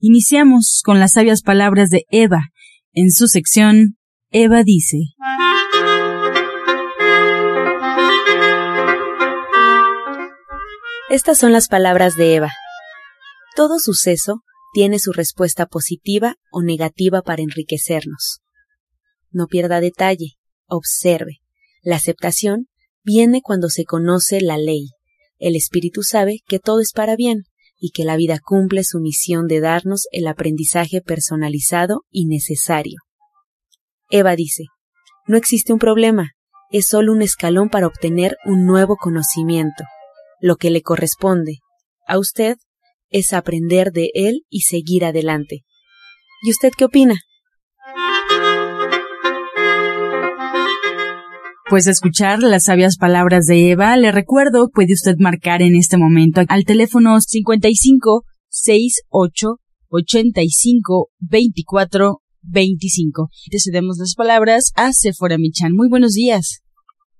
Iniciamos con las sabias palabras de Eva. En su sección, Eva dice. Estas son las palabras de Eva. Todo suceso tiene su respuesta positiva o negativa para enriquecernos. No pierda detalle, observe. La aceptación viene cuando se conoce la ley. El espíritu sabe que todo es para bien y que la vida cumple su misión de darnos el aprendizaje personalizado y necesario. Eva dice, no existe un problema, es solo un escalón para obtener un nuevo conocimiento. Lo que le corresponde a usted es aprender de él y seguir adelante. ¿Y usted qué opina? Pues escuchar las sabias palabras de Eva, le recuerdo, puede usted marcar en este momento al teléfono 55 68 85 24 25. Te cedemos las palabras a Sephora Michan. Muy buenos días.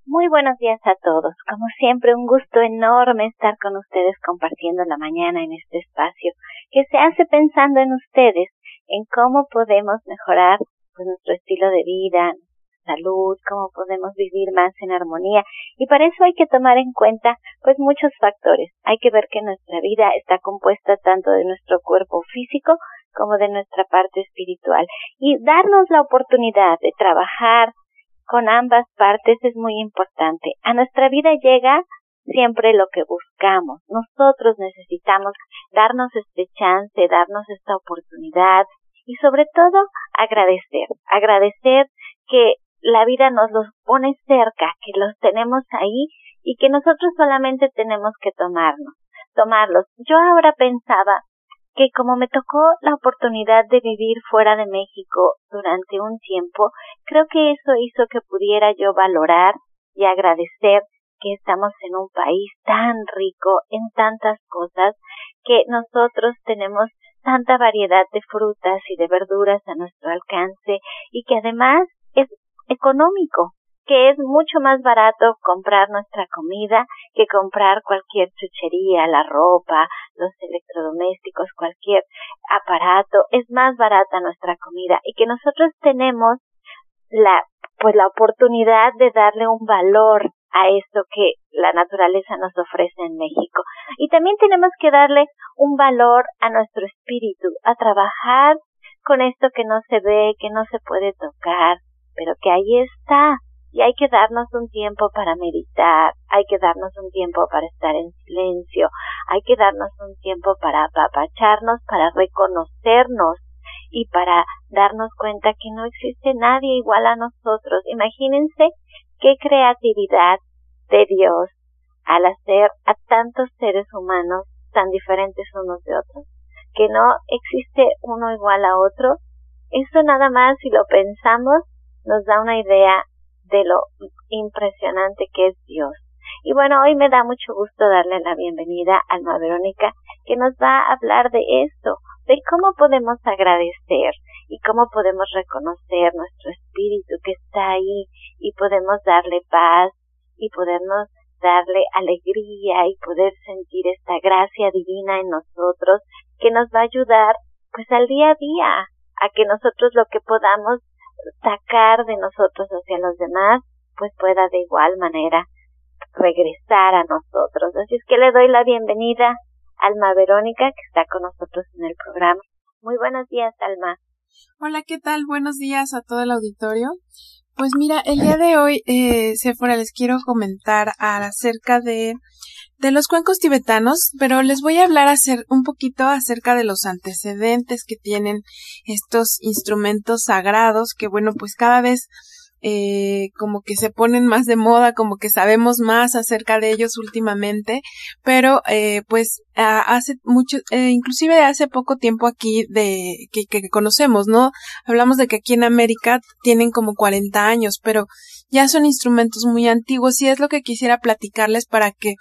Muy buenos días a todos. Como siempre, un gusto enorme estar con ustedes compartiendo la mañana en este espacio que se hace pensando en ustedes, en cómo podemos mejorar pues, nuestro estilo de vida, salud, cómo podemos vivir más en armonía. Y para eso hay que tomar en cuenta pues muchos factores. Hay que ver que nuestra vida está compuesta tanto de nuestro cuerpo físico como de nuestra parte espiritual. Y darnos la oportunidad de trabajar con ambas partes es muy importante. A nuestra vida llega siempre lo que buscamos. Nosotros necesitamos darnos este chance, darnos esta oportunidad y sobre todo agradecer, agradecer que la vida nos los pone cerca, que los tenemos ahí y que nosotros solamente tenemos que tomarnos, tomarlos. Yo ahora pensaba que como me tocó la oportunidad de vivir fuera de México durante un tiempo, creo que eso hizo que pudiera yo valorar y agradecer que estamos en un país tan rico en tantas cosas, que nosotros tenemos tanta variedad de frutas y de verduras a nuestro alcance y que además es económico, que es mucho más barato comprar nuestra comida que comprar cualquier chuchería, la ropa, los electrodomésticos, cualquier aparato, es más barata nuestra comida y que nosotros tenemos la pues la oportunidad de darle un valor a esto que la naturaleza nos ofrece en México. Y también tenemos que darle un valor a nuestro espíritu, a trabajar con esto que no se ve, que no se puede tocar, pero que ahí está. Y hay que darnos un tiempo para meditar, hay que darnos un tiempo para estar en silencio, hay que darnos un tiempo para apapacharnos, para reconocernos y para darnos cuenta que no existe nadie igual a nosotros. Imagínense qué creatividad de Dios al hacer a tantos seres humanos tan diferentes unos de otros, que no existe uno igual a otro. Eso nada más si lo pensamos nos da una idea de lo impresionante que es Dios. Y bueno, hoy me da mucho gusto darle la bienvenida a Alma Verónica, que nos va a hablar de esto, de cómo podemos agradecer y cómo podemos reconocer nuestro espíritu que está ahí y podemos darle paz y podernos darle alegría y poder sentir esta gracia divina en nosotros que nos va a ayudar pues al día a día a que nosotros lo que podamos sacar de nosotros hacia los demás, pues pueda de igual manera regresar a nosotros. Así es que le doy la bienvenida a Alma Verónica, que está con nosotros en el programa. Muy buenos días, Alma. Hola, ¿qué tal? Buenos días a todo el auditorio. Pues mira, el día de hoy, eh, Sephora, les quiero comentar acerca de de los cuencos tibetanos, pero les voy a hablar hacer un poquito acerca de los antecedentes que tienen estos instrumentos sagrados que bueno, pues cada vez eh, como que se ponen más de moda, como que sabemos más acerca de ellos últimamente, pero eh, pues hace mucho, eh, inclusive hace poco tiempo aquí de que, que conocemos, ¿no? Hablamos de que aquí en América tienen como 40 años, pero ya son instrumentos muy antiguos y es lo que quisiera platicarles para que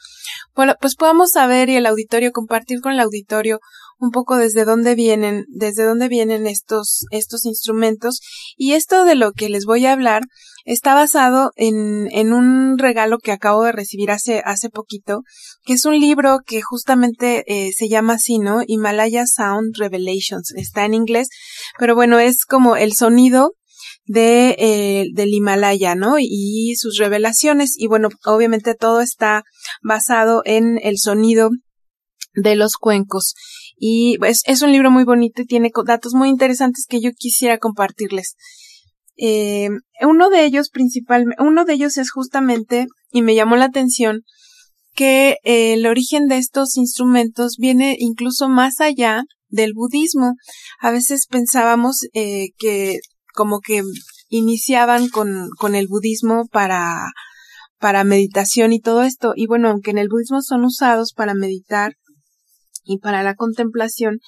bueno, pues podamos saber y el auditorio compartir con el auditorio un poco desde dónde vienen, desde dónde vienen estos, estos instrumentos. Y esto de lo que les voy a hablar está basado en, en un regalo que acabo de recibir hace, hace poquito, que es un libro que justamente eh, se llama así, ¿no? Himalaya Sound Revelations. Está en inglés, pero bueno, es como el sonido de eh, del Himalaya, ¿no? Y sus revelaciones y bueno, obviamente todo está basado en el sonido de los cuencos y pues, es un libro muy bonito y tiene datos muy interesantes que yo quisiera compartirles. Eh, uno de ellos principalmente, uno de ellos es justamente, y me llamó la atención, que eh, el origen de estos instrumentos viene incluso más allá del budismo. A veces pensábamos eh, que como que iniciaban con, con el budismo para, para meditación y todo esto. Y bueno, aunque en el budismo son usados para meditar, y para la contemplación,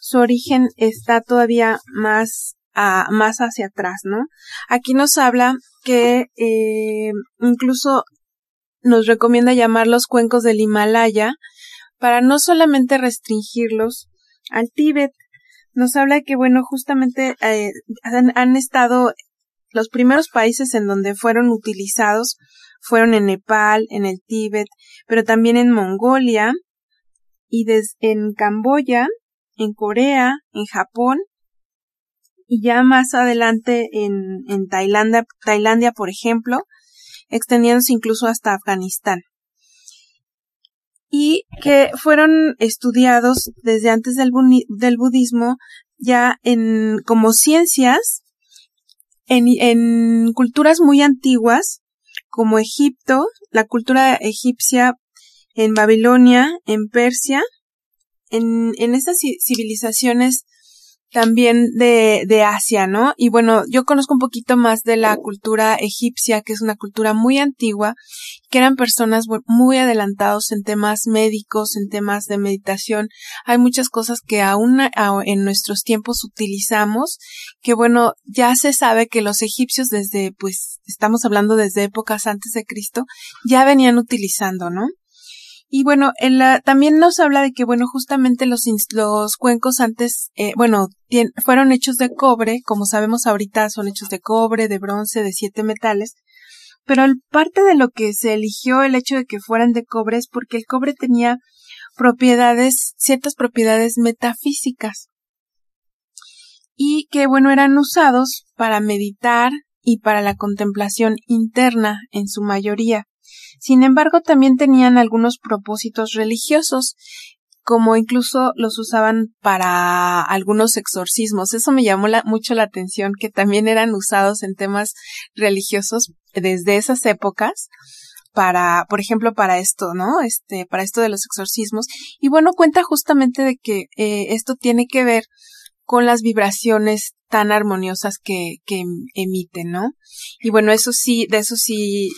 su origen está todavía más, más hacia atrás, ¿no? Aquí nos habla que eh, incluso nos recomienda llamar los cuencos del Himalaya para no solamente restringirlos al Tíbet, nos habla que, bueno, justamente eh, han, han, estado los primeros países en donde fueron utilizados fueron en Nepal, en el Tíbet, pero también en Mongolia, y en Camboya, en Corea, en Japón y ya más adelante en, en Tailandia, Tailandia, por ejemplo, extendiéndose incluso hasta Afganistán. Y que fueron estudiados desde antes del, del budismo ya en, como ciencias en, en culturas muy antiguas como Egipto, la cultura egipcia en Babilonia, en Persia, en, en estas civilizaciones también de, de Asia, ¿no? Y bueno, yo conozco un poquito más de la cultura egipcia, que es una cultura muy antigua, que eran personas muy adelantados en temas médicos, en temas de meditación. Hay muchas cosas que aún en nuestros tiempos utilizamos, que bueno, ya se sabe que los egipcios desde, pues, estamos hablando desde épocas antes de Cristo, ya venían utilizando, ¿no? Y bueno, también nos habla de que, bueno, justamente los, los cuencos antes, eh, bueno, fueron hechos de cobre, como sabemos ahorita son hechos de cobre, de bronce, de siete metales, pero parte de lo que se eligió el hecho de que fueran de cobre es porque el cobre tenía propiedades, ciertas propiedades metafísicas y que, bueno, eran usados para meditar y para la contemplación interna en su mayoría. Sin embargo, también tenían algunos propósitos religiosos, como incluso los usaban para algunos exorcismos. Eso me llamó mucho la atención, que también eran usados en temas religiosos desde esas épocas para, por ejemplo, para esto, ¿no? Este, para esto de los exorcismos. Y bueno, cuenta justamente de que eh, esto tiene que ver con las vibraciones tan armoniosas que, que emiten, ¿no? Y bueno, eso sí, de eso sí,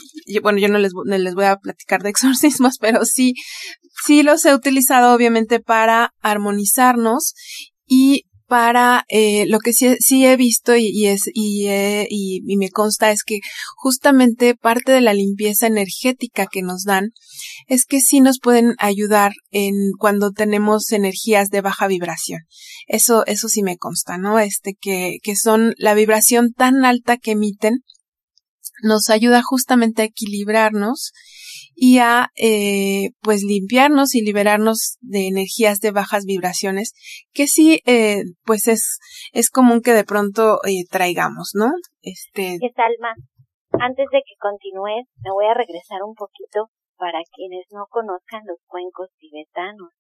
bueno, yo no les, les voy a platicar de exorcismos, pero sí, sí los he utilizado obviamente para armonizarnos y para eh, lo que sí, sí, he visto y, es y, y, y, me consta es que justamente parte de la limpieza energética que nos dan es que sí nos pueden ayudar en cuando tenemos energías de baja vibración. Eso, eso sí me consta, ¿no? Este que, que son la vibración tan alta que emiten nos ayuda justamente a equilibrarnos y a eh, pues limpiarnos y liberarnos de energías de bajas vibraciones que sí eh, pues es es común que de pronto eh, traigamos no este es alma antes de que continúes me voy a regresar un poquito para quienes no conozcan los cuencos tibetanos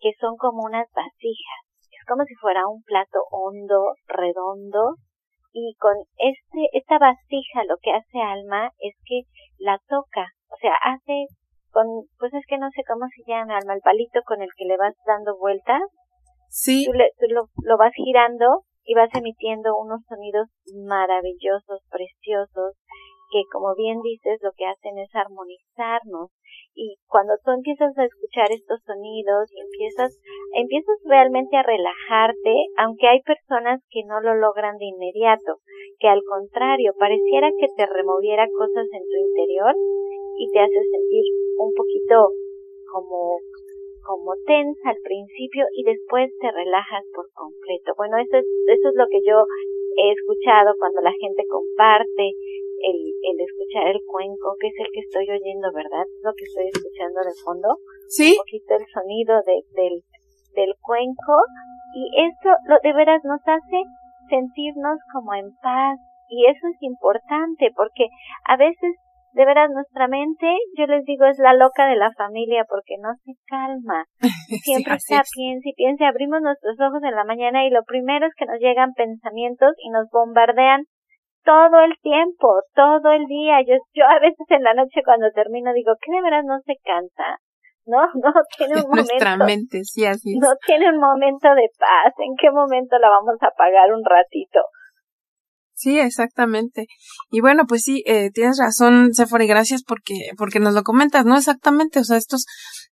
que son como unas vasijas. Es como si fuera un plato hondo redondo y con este esta vasija lo que hace alma es que la toca o sea, hace con, pues es que no sé cómo se llama, el palito con el que le vas dando vueltas. Sí. Tú, lo, lo, vas girando y vas emitiendo unos sonidos maravillosos, preciosos, que como bien dices lo que hacen es armonizarnos y cuando tú empiezas a escuchar estos sonidos y empiezas empiezas realmente a relajarte aunque hay personas que no lo logran de inmediato que al contrario pareciera que te removiera cosas en tu interior y te hace sentir un poquito como como tensa al principio y después te relajas por completo. Bueno, eso es, eso es lo que yo he escuchado cuando la gente comparte el, el escuchar el cuenco, que es el que estoy oyendo, ¿verdad? Lo que estoy escuchando de fondo. Sí. Un poquito el sonido de, del, del cuenco y esto lo de veras nos hace sentirnos como en paz y eso es importante porque a veces de veras nuestra mente, yo les digo, es la loca de la familia porque no se calma. Siempre está piensa y piensa, abrimos nuestros ojos en la mañana y lo primero es que nos llegan pensamientos y nos bombardean todo el tiempo, todo el día. Yo, yo a veces en la noche cuando termino digo, que de veras no se cansa? No, no tiene un momento. Nuestra mente, sí, así es. No tiene un momento de paz. ¿En qué momento la vamos a apagar un ratito? Sí, exactamente. Y bueno, pues sí, eh, tienes razón, Sephora, y gracias porque, porque nos lo comentas, ¿no? Exactamente, o sea, estos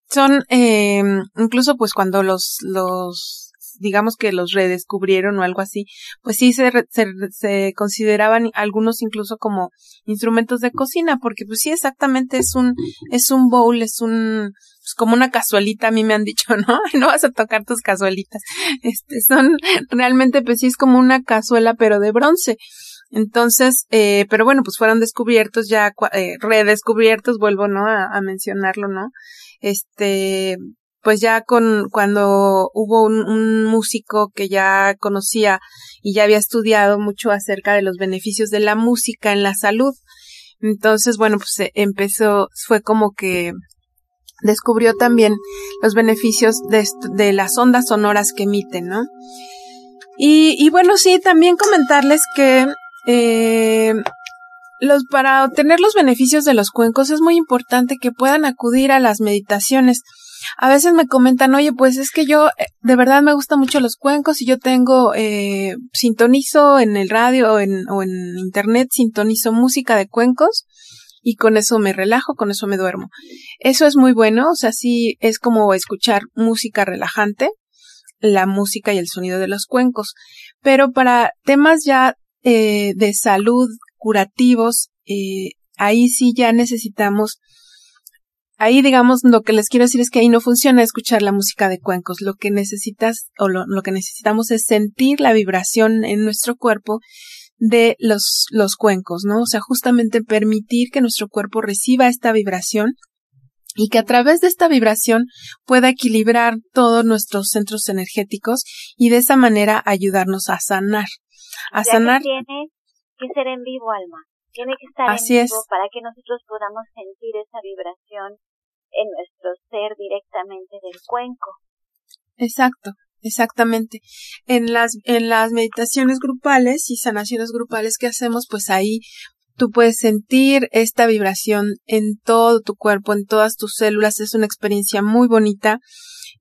son, eh, incluso pues cuando los, los, digamos que los redescubrieron o algo así, pues sí se, se, se consideraban algunos incluso como instrumentos de cocina, porque pues sí, exactamente es un, es un bowl, es un, pues como una cazuelita, a mí me han dicho, ¿no? No vas a tocar tus cazuelitas. Este, son realmente, pues sí, es como una cazuela, pero de bronce. Entonces, eh, pero bueno, pues fueron descubiertos ya, eh, redescubiertos, vuelvo, ¿no? A, a, mencionarlo, ¿no? Este, pues ya con, cuando hubo un, músico que ya conocía y ya había estudiado mucho acerca de los beneficios de la música en la salud. Entonces, bueno, pues empezó, fue como que descubrió también los beneficios de, de las ondas sonoras que emiten, ¿no? Y, y bueno, sí, también comentarles que eh, los, para obtener los beneficios de los cuencos es muy importante que puedan acudir a las meditaciones. A veces me comentan, oye, pues es que yo eh, de verdad me gustan mucho los cuencos y yo tengo, eh, sintonizo en el radio o en, o en internet, sintonizo música de cuencos y con eso me relajo, con eso me duermo. Eso es muy bueno, o sea, sí es como escuchar música relajante, la música y el sonido de los cuencos. Pero para temas ya eh, de salud curativos, eh, ahí sí ya necesitamos ahí digamos lo que les quiero decir es que ahí no funciona escuchar la música de cuencos. Lo que necesitas o lo, lo, que necesitamos es sentir la vibración en nuestro cuerpo de los, los cuencos, ¿no? O sea, justamente permitir que nuestro cuerpo reciba esta vibración y que a través de esta vibración pueda equilibrar todos nuestros centros energéticos y de esa manera ayudarnos a sanar. A ya sanar. Que tiene que ser en vivo, Alma. Tiene que estar Así en vivo es. para que nosotros podamos sentir esa vibración en nuestro ser directamente del cuenco. Exacto. Exactamente. En las, en las meditaciones grupales y sanaciones grupales que hacemos, pues ahí tú puedes sentir esta vibración en todo tu cuerpo, en todas tus células. Es una experiencia muy bonita.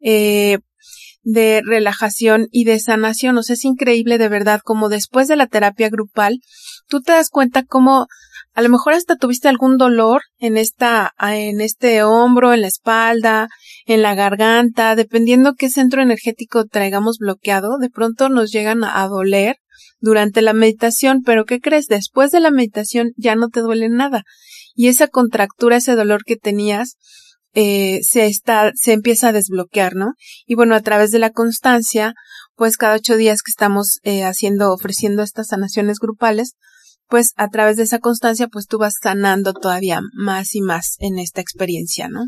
Eh, de relajación y de sanación. O sea, es increíble de verdad como después de la terapia grupal, tú te das cuenta como a lo mejor hasta tuviste algún dolor en esta, en este hombro, en la espalda, en la garganta, dependiendo qué centro energético traigamos bloqueado, de pronto nos llegan a doler durante la meditación, pero ¿qué crees? Después de la meditación ya no te duele nada. Y esa contractura, ese dolor que tenías, eh, se está, se empieza a desbloquear, ¿no? Y bueno, a través de la constancia, pues cada ocho días que estamos eh, haciendo, ofreciendo estas sanaciones grupales, pues a través de esa constancia, pues tú vas sanando todavía más y más en esta experiencia, ¿no?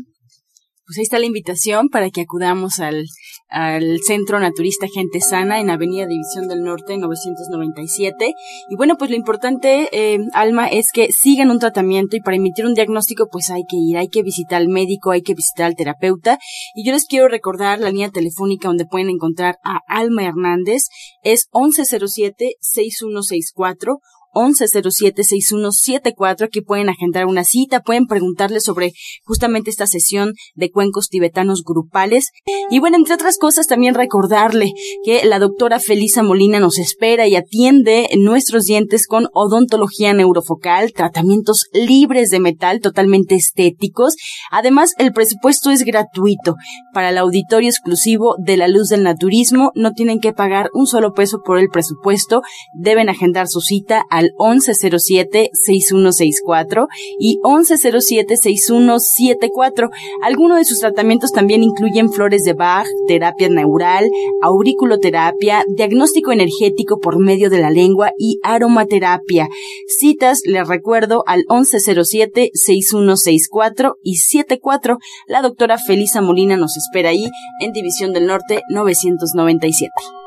Pues ahí está la invitación para que acudamos al, al Centro Naturista Gente Sana en Avenida División del Norte 997. Y bueno, pues lo importante, eh, Alma, es que sigan un tratamiento y para emitir un diagnóstico pues hay que ir, hay que visitar al médico, hay que visitar al terapeuta. Y yo les quiero recordar la línea telefónica donde pueden encontrar a Alma Hernández. Es 1107-6164 1107-6174. Aquí pueden agendar una cita, pueden preguntarle sobre justamente esta sesión de cuencos tibetanos grupales. Y bueno, entre otras cosas, también recordarle que la doctora Felisa Molina nos espera y atiende nuestros dientes con odontología neurofocal, tratamientos libres de metal, totalmente estéticos. Además, el presupuesto es gratuito. Para el auditorio exclusivo de la luz del naturismo, no tienen que pagar un solo peso por el presupuesto. Deben agendar su cita al 1107-6164 y 1107-6174. Algunos de sus tratamientos también incluyen flores de Bach, terapia neural, auriculoterapia, diagnóstico energético por medio de la lengua y aromaterapia. Citas, les recuerdo, al 1107-6164 y 74. La doctora Felisa Molina nos espera ahí en División del Norte 997.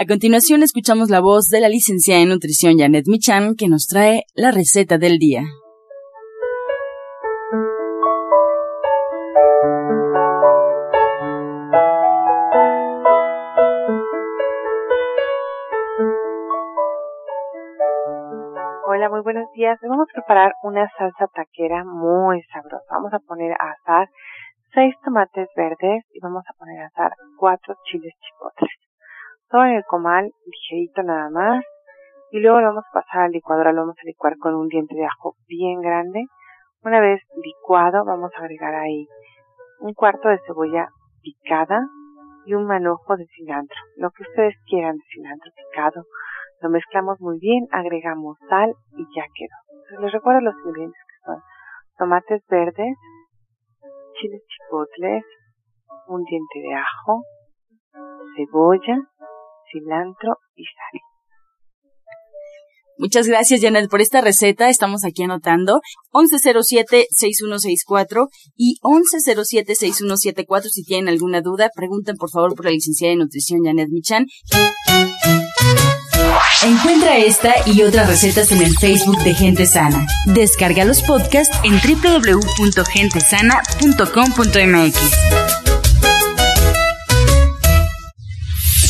A continuación escuchamos la voz de la licenciada en nutrición Janet Michan que nos trae la receta del día. Hola, muy buenos días. Vamos a preparar una salsa taquera muy sabrosa. Vamos a poner a asar seis tomates verdes y vamos a poner a asar cuatro chiles chipotles todo en el comal, ligerito nada más. Y luego lo vamos a pasar al licuadora, lo vamos a licuar con un diente de ajo bien grande. Una vez licuado, vamos a agregar ahí un cuarto de cebolla picada y un manojo de cilantro, lo que ustedes quieran de cilantro picado. Lo mezclamos muy bien, agregamos sal y ya quedó. les recuerdo los ingredientes que son tomates verdes, chiles chipotles, un diente de ajo, cebolla, cilantro y sal. Muchas gracias, Janet, por esta receta. Estamos aquí anotando 1107-6164 y 1107-6174. Si tienen alguna duda, pregunten por favor por la licenciada de nutrición Janet Michan. Encuentra esta y otras recetas en el Facebook de Gente Sana. Descarga los podcasts en www.gentesana.com.mx.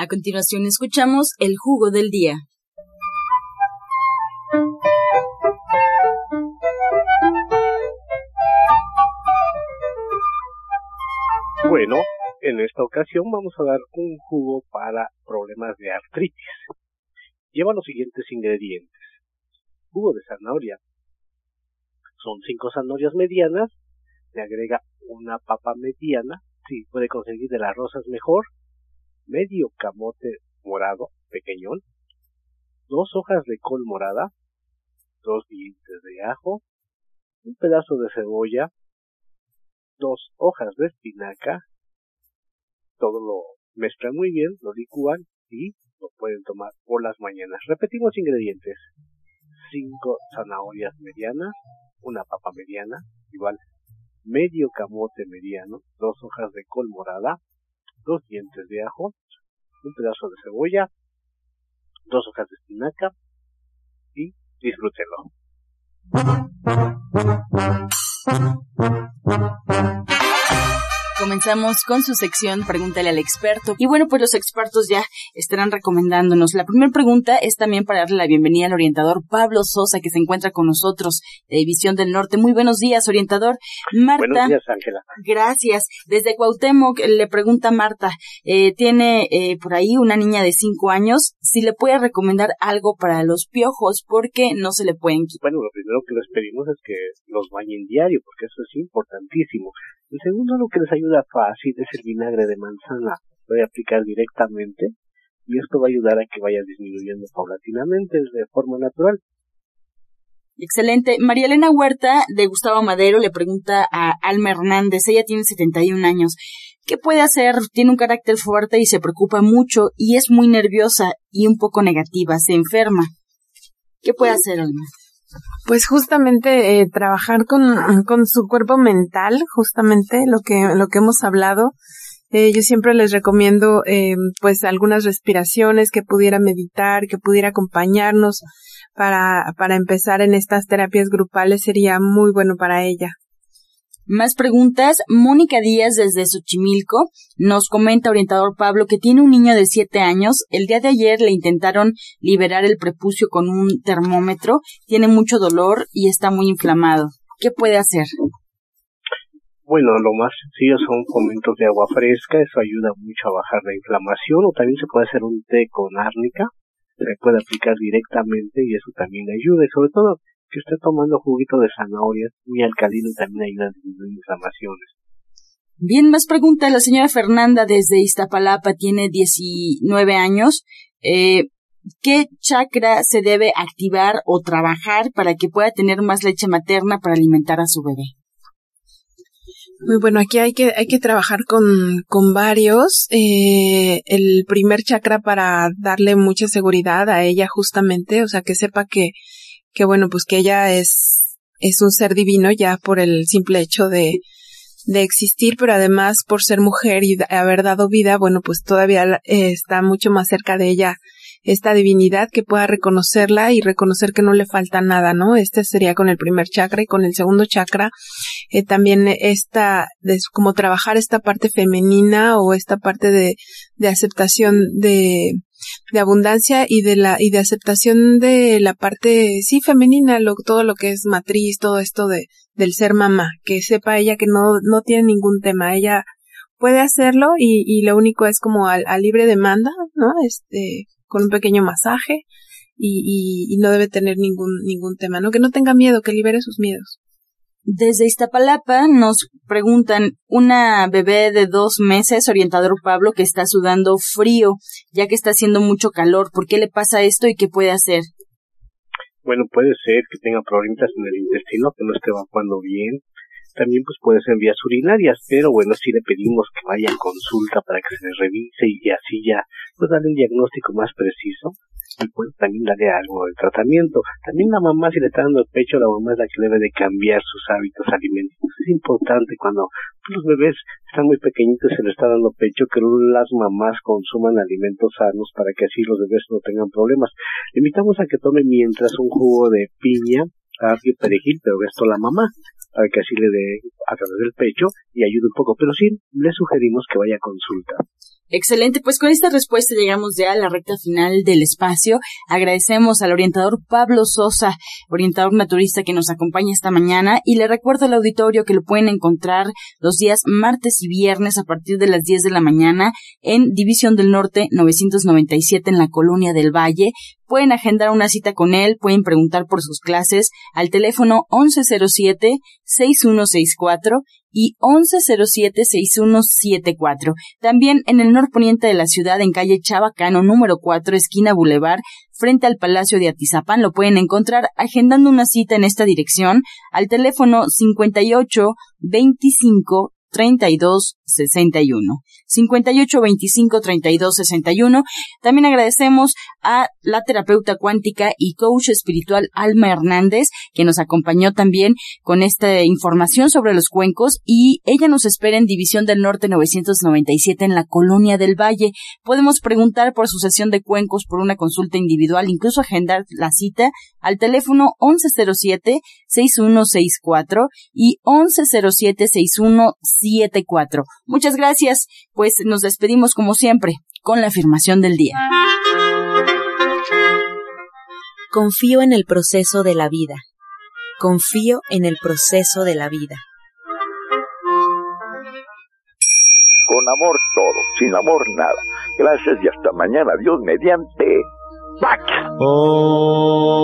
A continuación escuchamos el jugo del día. Bueno, en esta ocasión vamos a dar un jugo para problemas de artritis. Lleva los siguientes ingredientes. Jugo de zanahoria. Son cinco zanahorias medianas. Le agrega una papa mediana. Si puede conseguir de las rosas mejor medio camote morado pequeñón, dos hojas de col morada, dos dientes de ajo, un pedazo de cebolla, dos hojas de espinaca, todo lo mezclan muy bien, lo licúan y lo pueden tomar por las mañanas. Repetimos ingredientes. Cinco zanahorias medianas, una papa mediana, igual medio camote mediano, dos hojas de col morada, dos dientes de ajo, un pedazo de cebolla, dos hojas de espinaca y disfrútenlo. Comenzamos con su sección Pregúntale al experto. Y bueno, pues los expertos ya estarán recomendándonos. La primera pregunta es también para darle la bienvenida al orientador Pablo Sosa, que se encuentra con nosotros de División del Norte. Muy buenos días, orientador. Marta. Buenos días, Ángela. Gracias. Desde Cuauhtémoc le pregunta Marta, eh, tiene eh, por ahí una niña de cinco años, si le puede recomendar algo para los piojos, porque no se le pueden quitar. Bueno, lo primero que les pedimos es que los bañen diario, porque eso es importantísimo. El segundo, lo que les ayuda fácil es el vinagre de manzana. Lo voy a aplicar directamente y esto va a ayudar a que vaya disminuyendo paulatinamente de forma natural. Excelente. María Elena Huerta de Gustavo Madero le pregunta a Alma Hernández, ella tiene 71 años, ¿qué puede hacer? Tiene un carácter fuerte y se preocupa mucho y es muy nerviosa y un poco negativa, se enferma. ¿Qué puede hacer, Alma? Pues justamente eh, trabajar con, con su cuerpo mental, justamente lo que, lo que hemos hablado. Eh, yo siempre les recomiendo eh, pues algunas respiraciones que pudiera meditar, que pudiera acompañarnos para, para empezar en estas terapias grupales sería muy bueno para ella. Más preguntas. Mónica Díaz desde Xochimilco nos comenta orientador Pablo que tiene un niño de siete años. El día de ayer le intentaron liberar el prepucio con un termómetro. Tiene mucho dolor y está muy inflamado. ¿Qué puede hacer? Bueno, lo más sencillo son fomentos de agua fresca, eso ayuda mucho a bajar la inflamación, o también se puede hacer un té con árnica, se puede aplicar directamente y eso también ayuda, y sobre todo que esté tomando juguito de zanahoria muy alcalino y también ayuda a disminuir inflamaciones. Bien, más pregunta. La señora Fernanda desde Iztapalapa tiene 19 años. Eh, ¿Qué chakra se debe activar o trabajar para que pueda tener más leche materna para alimentar a su bebé? Muy bueno, aquí hay que, hay que trabajar con, con varios. Eh, el primer chakra para darle mucha seguridad a ella justamente, o sea, que sepa que que bueno, pues que ella es, es un ser divino ya por el simple hecho de, de existir, pero además por ser mujer y haber dado vida, bueno, pues todavía eh, está mucho más cerca de ella esta divinidad que pueda reconocerla y reconocer que no le falta nada, ¿no? Este sería con el primer chakra y con el segundo chakra eh, también esta, de, como trabajar esta parte femenina o esta parte de, de aceptación de, de abundancia y de la y de aceptación de la parte sí femenina lo, todo lo que es matriz todo esto de del ser mamá que sepa ella que no no tiene ningún tema ella puede hacerlo y, y lo único es como a, libre demanda no este con un pequeño masaje y, y, y no debe tener ningún ningún tema no que no tenga miedo que libere sus miedos desde Iztapalapa nos preguntan una bebé de dos meses, orientador Pablo, que está sudando frío, ya que está haciendo mucho calor. ¿Por qué le pasa esto y qué puede hacer? Bueno, puede ser que tenga problemas en el intestino, que no esté evacuando bien. También pues puede ser vías urinarias, pero bueno, si le pedimos que vaya a consulta para que se le revise y así ya pues darle un diagnóstico más preciso y pues también darle algo de tratamiento. También la mamá, si le está dando el pecho, la mamá es la que debe de cambiar sus hábitos alimenticios. Es importante cuando los bebés están muy pequeñitos y se les está dando pecho, que las mamás consuman alimentos sanos para que así los bebés no tengan problemas. Le invitamos a que tome mientras un jugo de piña, apio, perejil, pero esto la mamá, para que así le dé a través del pecho y ayude un poco. Pero sí, le sugerimos que vaya a consulta. Excelente, pues con esta respuesta llegamos ya a la recta final del espacio. Agradecemos al orientador Pablo Sosa, orientador naturista que nos acompaña esta mañana y le recuerdo al auditorio que lo pueden encontrar los días martes y viernes a partir de las 10 de la mañana en División del Norte 997 en la Colonia del Valle. Pueden agendar una cita con él, pueden preguntar por sus clases al teléfono 1107-6164 y 1107-6174. También en el norponiente de la ciudad, en calle Chabacano, número 4, esquina Boulevard, frente al Palacio de Atizapán, lo pueden encontrar agendando una cita en esta dirección al teléfono 58 25 32 61. 58 25 32 61. También agradecemos a la terapeuta cuántica y coach espiritual Alma Hernández, que nos acompañó también con esta información sobre los cuencos y ella nos espera en División del Norte 997 en la Colonia del Valle. Podemos preguntar por su sesión de cuencos por una consulta individual, incluso agendar la cita al teléfono 1107 6164 y 1107 6164 74. Muchas gracias, pues nos despedimos como siempre con la afirmación del día. Confío en el proceso de la vida. Confío en el proceso de la vida. Con amor todo, sin amor nada. Gracias y hasta mañana. Dios mediante. ¡Pax! Oh.